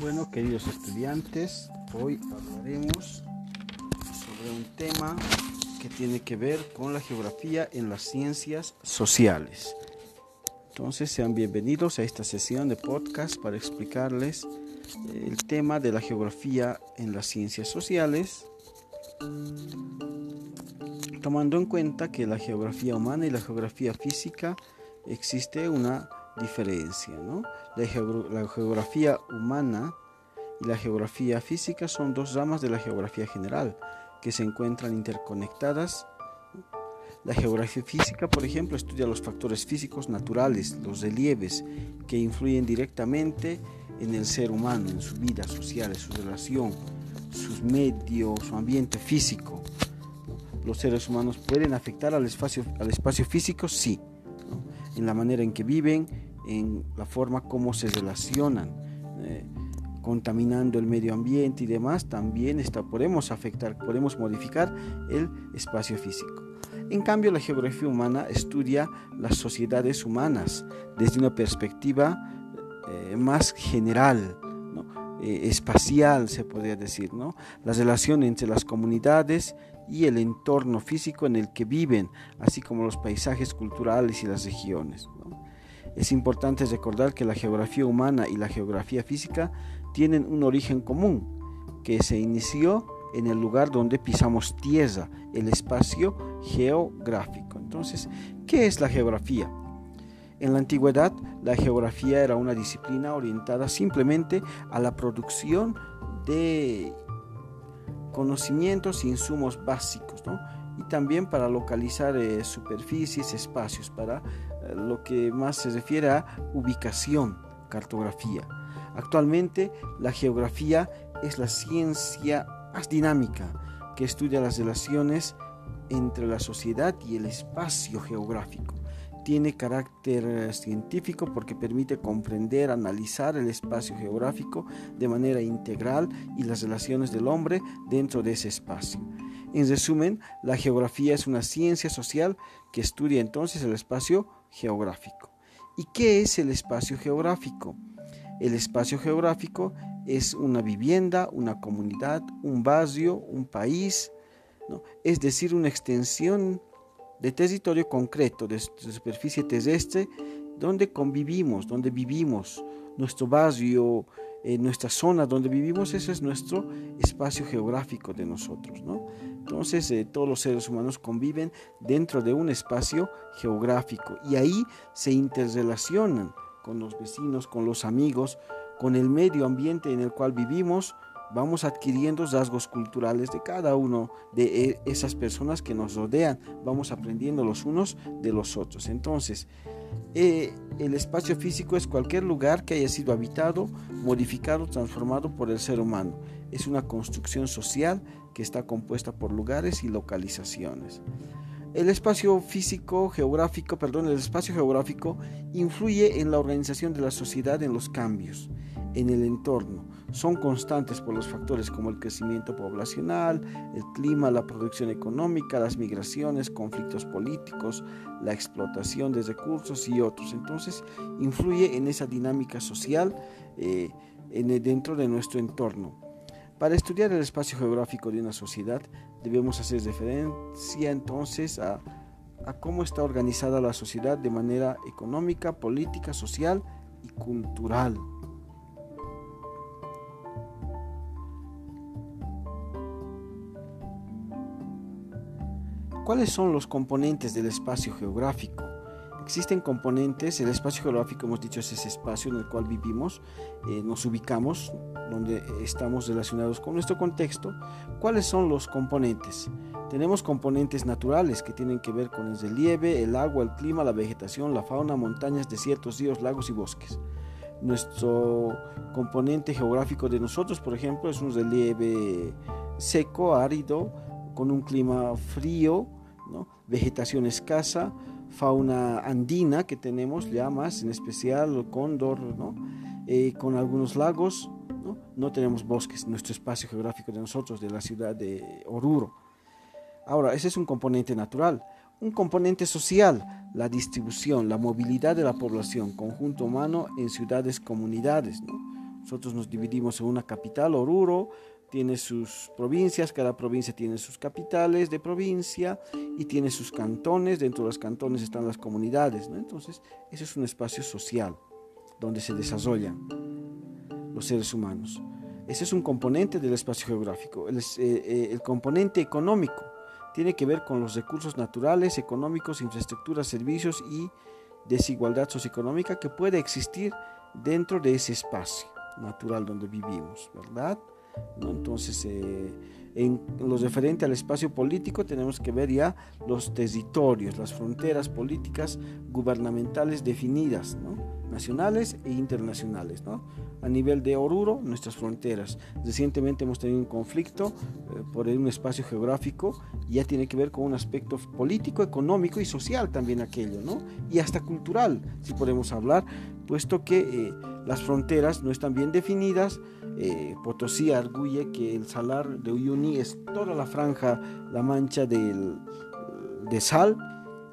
Bueno, queridos estudiantes, hoy hablaremos sobre un tema que tiene que ver con la geografía en las ciencias sociales. Entonces, sean bienvenidos a esta sesión de podcast para explicarles eh, el tema de la geografía en las ciencias sociales, tomando en cuenta que la geografía humana y la geografía física existe una diferencia. ¿no? La, geografía humana y la geografía física son dos ramas de la geografía general que se encuentran interconectadas. La geografía física, por ejemplo, estudia los factores físicos naturales, los relieves, que influyen directamente en el ser humano, en su vida social, en su relación, sus medios, su ambiente físico. Los seres humanos pueden afectar al espacio, al espacio físico, sí, en la manera en que viven, en la forma como se relacionan, eh, contaminando el medio ambiente y demás, también está, podemos afectar, podemos modificar el espacio físico. En cambio, la geografía humana estudia las sociedades humanas desde una perspectiva eh, más general, eh, espacial, se podría decir, ¿no? la relación entre las comunidades y el entorno físico en el que viven, así como los paisajes culturales y las regiones. Es importante recordar que la geografía humana y la geografía física tienen un origen común, que se inició en el lugar donde pisamos tierra, el espacio geográfico. Entonces, ¿qué es la geografía? En la antigüedad, la geografía era una disciplina orientada simplemente a la producción de conocimientos e insumos básicos, y también para localizar eh, superficies, espacios, para lo que más se refiere a ubicación, cartografía. Actualmente la geografía es la ciencia más dinámica que estudia las relaciones entre la sociedad y el espacio geográfico. Tiene carácter eh, científico porque permite comprender, analizar el espacio geográfico de manera integral y las relaciones del hombre dentro de ese espacio. En resumen, la geografía es una ciencia social que estudia entonces el espacio geográfico. ¿Y qué es el espacio geográfico? El espacio geográfico es una vivienda, una comunidad, un barrio, un país, es decir, una extensión de territorio concreto, de, superficie terrestre, donde convivimos, donde vivimos, nuestro barrio, en nuestra zona donde vivimos, ese es nuestro espacio geográfico de nosotros. ¿no? Entonces eh, todos los seres humanos conviven dentro de un espacio geográfico y ahí se interrelacionan con los vecinos, con los amigos, con el medio ambiente en el cual vivimos, vamos adquiriendo rasgos culturales de cada uno de e, esas personas que nos rodean, vamos aprendiendo los unos de los otros. Entonces, eh, el espacio físico es cualquier lugar que haya sido habitado, modificado, transformado por el ser humano. Es una construcción social que está compuesta por lugares y localizaciones. El espacio físico geográfico, perdón, el espacio geográfico influye en la organización de la sociedad en los cambios en el entorno. Son constantes por los factores como el crecimiento poblacional, el clima, la producción económica, las migraciones, conflictos políticos, la explotación de recursos y otros. Entonces, influye en esa dinámica social eh, dentro de nuestro entorno. Para estudiar el espacio geográfico de una sociedad debemos hacer referencia entonces a, cómo está organizada la sociedad de manera económica, política, social y cultural. ¿Cuáles son los componentes del espacio geográfico? Existen componentes, el espacio geográfico hemos dicho es ese espacio en el cual vivimos, eh, nos ubicamos, donde estamos relacionados con nuestro contexto. ¿Cuáles son los componentes? Tenemos componentes naturales que tienen que ver con el relieve, el agua, el clima, la vegetación, la fauna, montañas, desiertos, ríos, lagos y bosques. Nuestro componente geográfico de nosotros, por ejemplo, es un relieve seco, árido, con un clima frío, vegetación escasa, fauna andina que tenemos, llamas, en especial cóndor. Eh, con algunos lagos, ¿no? no tenemos bosques, nuestro espacio geográfico de nosotros, de la ciudad de Oruro. Ahora, ese es un componente natural. Un componente social, la distribución, la movilidad de la población, conjunto humano en ciudades, comunidades. ¿no? Nosotros nos dividimos en una capital, Oruro, tiene sus provincias, cada provincia tiene sus capitales de provincia y tiene sus cantones, dentro de los cantones están las comunidades, entonces ese es un espacio social donde se desarrollan los seres humanos. Ese es un componente del espacio geográfico. El, eh, eh, el componente económico tiene que ver con los recursos naturales, económicos, infraestructuras, servicios y desigualdad socioeconómica que puede existir dentro de ese espacio natural donde vivimos, ¿verdad? Entonces, eh, en lo referente al espacio político tenemos que ver ya los territorios, las fronteras políticas gubernamentales definidas, nacionales e internacionales. A nivel de Oruro, nuestras fronteras. Recientemente hemos tenido un conflicto eh, por un espacio geográfico y ya tiene que ver con un aspecto político, económico y social también aquello, ¿no? y hasta cultural, si podemos hablar, puesto que eh, las fronteras no están bien definidas. Eh, Potosí arguye que el salar de Uyuni es toda la franja, la mancha del, de sal,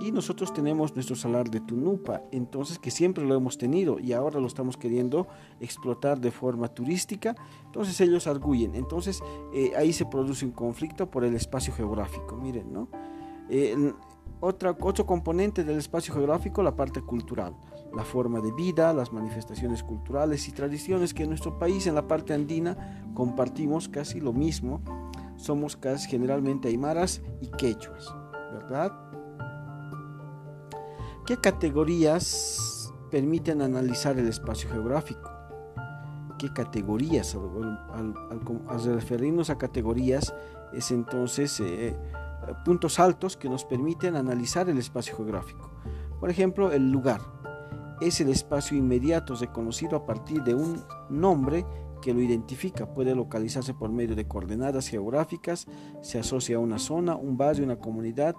y nosotros tenemos nuestro salar de Tunupa, entonces que siempre lo hemos tenido y ahora lo estamos queriendo explotar de forma turística, entonces ellos arguyen, entonces eh, ahí se produce un conflicto por el espacio geográfico, miren, ¿no? Eh, otra, otro componente del espacio geográfico, la parte cultural la forma de vida, las manifestaciones culturales y tradiciones que en nuestro país, en la parte andina, compartimos casi lo mismo. Somos casi generalmente aymaras y quechuas, ¿verdad? ¿Qué categorías permiten analizar el espacio geográfico? ¿Qué categorías? Al, referirnos a categorías, es entonces eh, puntos altos que nos permiten analizar el espacio geográfico. Por ejemplo, el lugar es el espacio inmediato reconocido a partir de un nombre que lo identifica. Puede localizarse por medio de coordenadas geográficas, se asocia a una zona, un barrio, una comunidad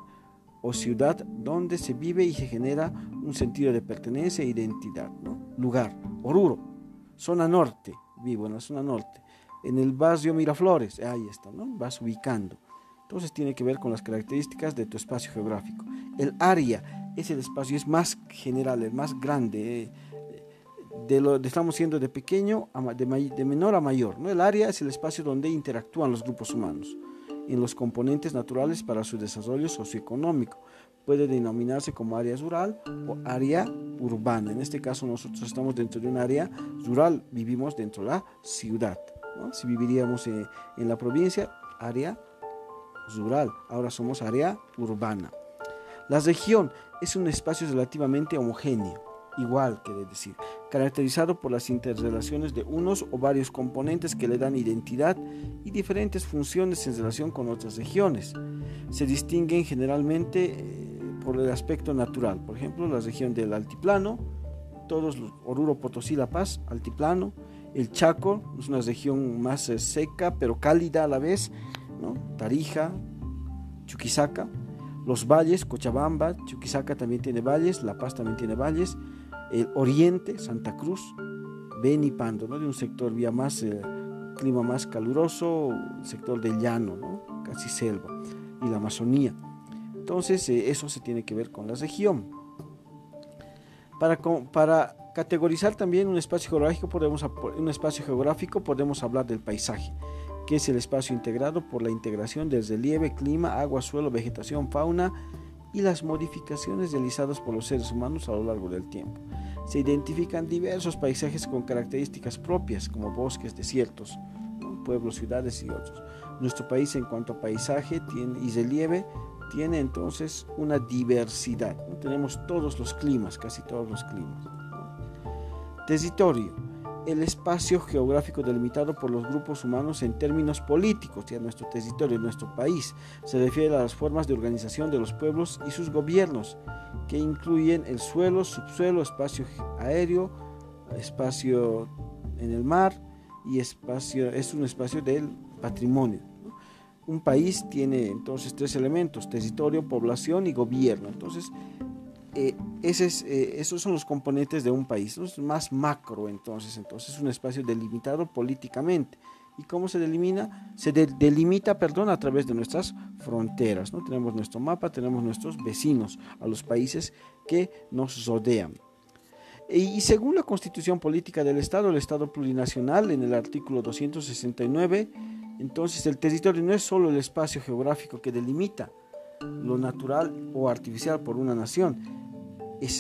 o ciudad donde se vive y se genera un sentido de pertenencia e identidad. Lugar, Oruro, zona norte, vivo en la zona norte. En el barrio Miraflores, ahí está, ¿no? vas ubicando. Entonces tiene que ver con las características de tu espacio geográfico. El área es el espacio, es más general, es más grande. Eh, de lo, estamos siendo de pequeño, a, de, de, menor a mayor. ¿no? El área es el espacio donde interactúan los grupos humanos en los componentes naturales para su desarrollo socioeconómico. Puede denominarse como área rural o área urbana. En este caso nosotros estamos dentro de un área rural, vivimos dentro de la ciudad. Si viviríamos en, en la provincia, área rural, ahora somos área urbana. La región es un espacio relativamente homogéneo, igual que decir, caracterizado por las interrelaciones de unos o varios componentes que le dan identidad y diferentes funciones en relación con otras regiones. Se distinguen generalmente eh, por el aspecto natural, por ejemplo, la región del altiplano, todos los Oruro, Potosí, La Paz, altiplano, el Chaco es una región más eh, seca pero cálida a la vez, ¿no? Tarija, Chuquisaca, los valles, Cochabamba, Chuquisaca también tiene valles, La Paz también tiene valles, el oriente, Santa Cruz, Beni Pando, ¿no? de un sector vía más, eh, clima más caluroso, el sector del llano, ¿no? casi selva, y la Amazonía. Entonces eh, eso se tiene que ver con la región. Para, para categorizar también un espacio geográfico podemos, un espacio geográfico podemos hablar del paisaje que es el espacio integrado por la integración del relieve, clima, agua, suelo, vegetación, fauna y las modificaciones realizadas por los seres humanos a lo largo del tiempo. Se identifican diversos paisajes con características propias, como bosques, desiertos, pueblos, ciudades y otros. Nuestro país en cuanto a paisaje y relieve tiene entonces una diversidad. Tenemos todos los climas, casi todos los climas. Territorio el espacio geográfico delimitado por los grupos humanos en términos políticos, ya nuestro territorio, nuestro país. Se refiere a las formas de organización de los pueblos y sus gobiernos, que incluyen el suelo, subsuelo, espacio aéreo, espacio en el mar y espacio, es un espacio del patrimonio. Un país tiene entonces tres elementos, territorio, población y gobierno. Entonces, eh, eh, esos son los componentes de un país, es más macro entonces, entonces es un espacio delimitado políticamente. ¿Y cómo se delimita? Se delimita, perdón, a través de nuestras fronteras. ¿no? Tenemos nuestro mapa, tenemos nuestros vecinos, a los países que nos rodean. Y según la Constitución Política del Estado, el Estado plurinacional, en el artículo 269, entonces el territorio no es solo el espacio geográfico que delimita lo natural o artificial por una nación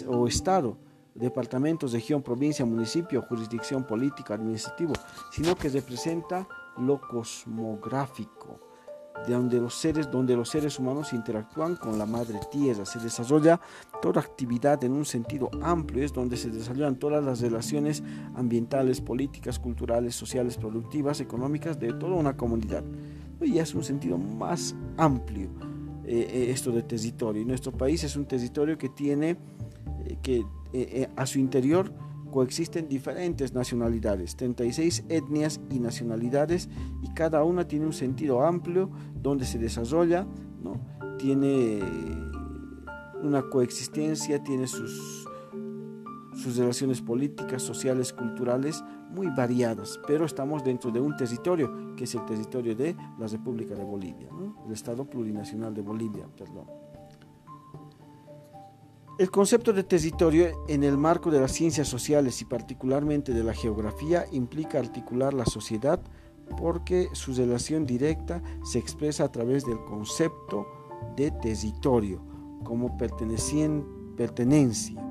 o Estado, departamentos, región, provincia, municipio, jurisdicción política, administrativo, sino que representa lo cosmográfico de donde los seres, donde los seres humanos interactúan con la madre tierra, se desarrolla toda actividad en un sentido amplio, es donde se desarrollan todas las relaciones ambientales, políticas, culturales, sociales, productivas, económicas de toda una comunidad. Y es un sentido más amplio eh, eh, esto de territorio. Y nuestro país es un territorio que tiene eh, que a su interior coexisten diferentes nacionalidades, 36 etnias y nacionalidades, y cada una tiene un sentido amplio donde se desarrolla, ¿no? tiene una coexistencia, tiene sus, sus relaciones políticas, sociales, culturales muy variadas, pero estamos dentro de un territorio que es el territorio de la República de Bolivia, el Estado Plurinacional de Bolivia, perdón. El concepto de territorio en el marco de las ciencias sociales y particularmente de la geografía implica articular la sociedad porque su relación directa se expresa a través del concepto de territorio como pertenencia.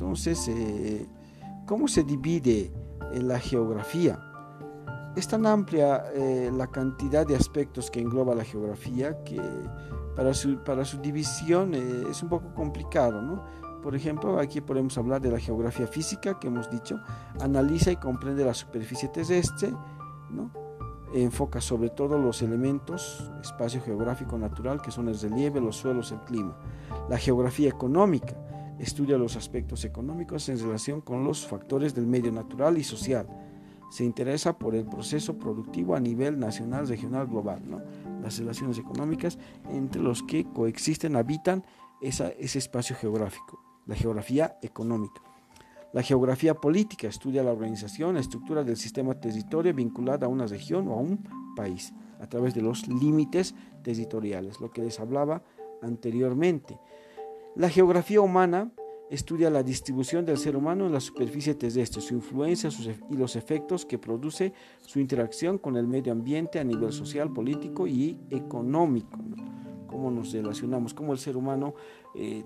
Entonces, eh, ¿cómo se divide en la geografía? Es tan amplia eh, la cantidad de aspectos que engloba la geografía que para su, para su división eh, es un poco complicado, ¿no? Por ejemplo, aquí podemos hablar de la geografía física que hemos dicho, analiza y comprende la superficie terrestre, ¿no? enfoca sobre todo los elementos, espacio geográfico natural, que son el relieve, los suelos, el clima. La geografía económica estudia los aspectos económicos en relación con los factores del medio natural y social. Se interesa por el proceso productivo a nivel nacional, regional, global. ¿no? las relaciones económicas entre los que coexisten, habitan ese espacio geográfico, la geografía económica. La geografía política estudia la organización, la estructura del sistema territorio vinculada a una región o a un país a través de los límites territoriales, lo que les hablaba anteriormente. La geografía humana estudia la distribución del ser humano en la superficie terrestre, su influencia y los efectos que produce su interacción con el medio ambiente a nivel social, político y económico. Cómo nos relacionamos, cómo el ser humano eh,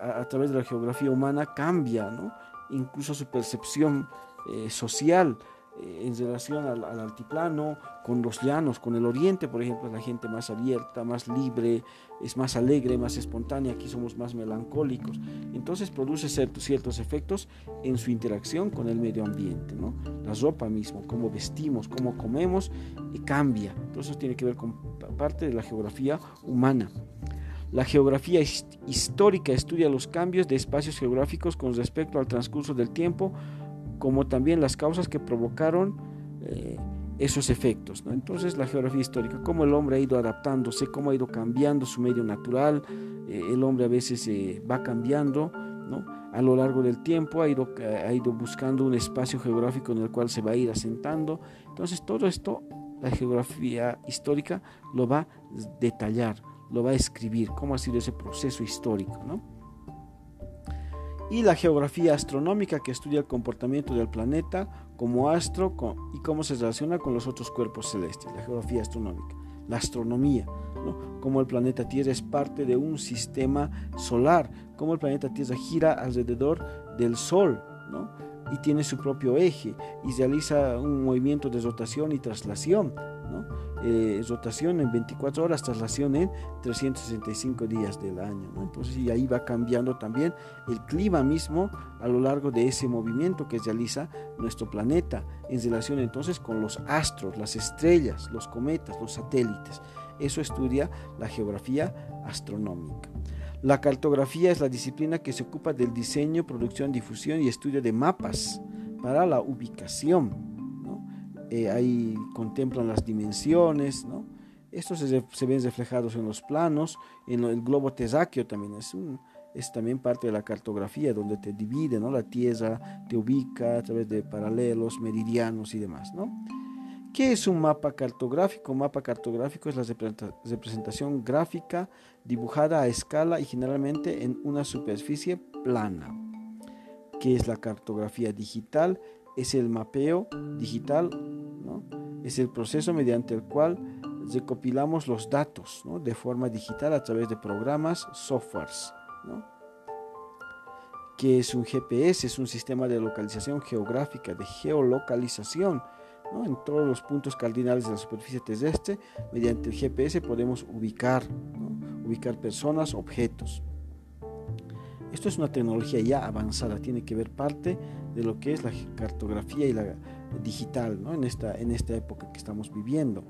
a, través de la geografía humana cambia, incluso su percepción eh, social en relación al, altiplano, con los llanos, con el oriente, por ejemplo, la gente más abierta, más libre, es más alegre, más espontánea, aquí somos más melancólicos. Entonces produce ciertos, ciertos efectos en su interacción con el medio ambiente, ¿no? La ropa mismo, cómo vestimos, cómo comemos, y cambia. Entonces tiene que ver con parte de la geografía humana. La geografía histórica estudia los cambios de espacios geográficos con respecto al transcurso del tiempo, como también las causas que provocaron eh, esos efectos. Entonces la geografía histórica, cómo el hombre ha ido adaptándose, cómo ha ido cambiando su medio natural, eh, el hombre a veces eh, va cambiando ¿no? a lo largo del tiempo, ha ido, ha ido buscando un espacio geográfico en el cual se va a ir asentando. Entonces todo esto la geografía histórica lo va a detallar, lo va a escribir, cómo ha sido ese proceso histórico. ¿no? Y la geografía astronómica que estudia el comportamiento del planeta como astro y cómo se relaciona con los otros cuerpos celestes, la geografía astronómica, la astronomía, ¿no? cómo el planeta Tierra es parte de un sistema solar, cómo el planeta Tierra gira alrededor del Sol, ¿no? y tiene su propio eje y realiza un movimiento de rotación y traslación eh, rotación en 24 horas, traslación en 365 días del año. Entonces, y ahí va cambiando también el clima mismo a lo largo de ese movimiento que realiza nuestro planeta en relación entonces con los astros, las estrellas, los cometas, los satélites. Eso estudia la geografía astronómica. La cartografía es la disciplina que se ocupa del diseño, producción, difusión y estudio de mapas para la ubicación eh, ahí contemplan las dimensiones, ¿no? Estos se, ven reflejados en los planos, en el globo terráqueo también es, es también parte de la cartografía donde te divide, ¿no? La Tierra te ubica a través de paralelos, meridianos y demás, ¿no? ¿Qué es un mapa cartográfico? Un mapa cartográfico es la representación gráfica dibujada a escala y generalmente en una superficie plana ¿Qué es la cartografía digital? Es el mapeo digital, ¿no? es el proceso mediante el cual recopilamos los datos de forma digital a través de programas, softwares. ¿no? ¿Qué es un GPS? Es un sistema de localización geográfica, de geolocalización. En todos los puntos cardinales de la superficie terrestre, mediante el GPS podemos ubicar, ubicar personas, objetos. Esto es una tecnología ya avanzada, tiene que ver parte de lo que es la cartografía y la digital en, esta, en esta época que estamos viviendo.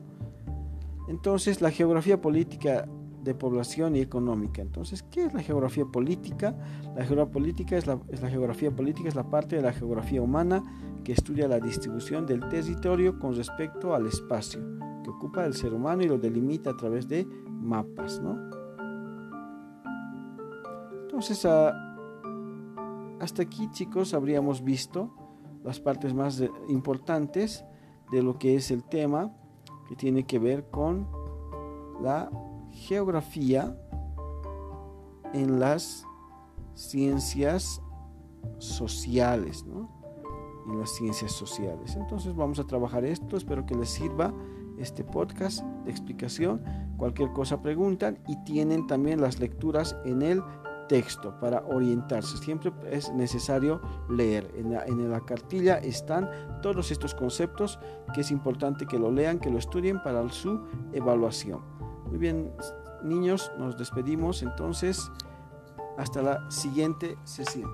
Entonces, la geografía política de población y económica. Entonces, ¿qué es la geografía política? La geografía política es la, es la, geografía política es la parte de la geografía humana que estudia la distribución del territorio con respecto al espacio que ocupa el ser humano y lo delimita a través de mapas, ¿no? Entonces, hasta aquí, chicos, habríamos visto las partes más importantes de lo que es el tema que tiene que ver con la geografía en las ciencias sociales, ¿no? En las ciencias sociales. Entonces vamos a trabajar esto, espero que les sirva este podcast de explicación. Cualquier cosa preguntan y tienen también las lecturas en el texto para orientarse. Siempre es necesario leer. En la, en la, cartilla están todos estos conceptos que es importante que lo lean, que lo estudien para su evaluación. Muy bien, niños, nos despedimos entonces. Hasta la siguiente sesión.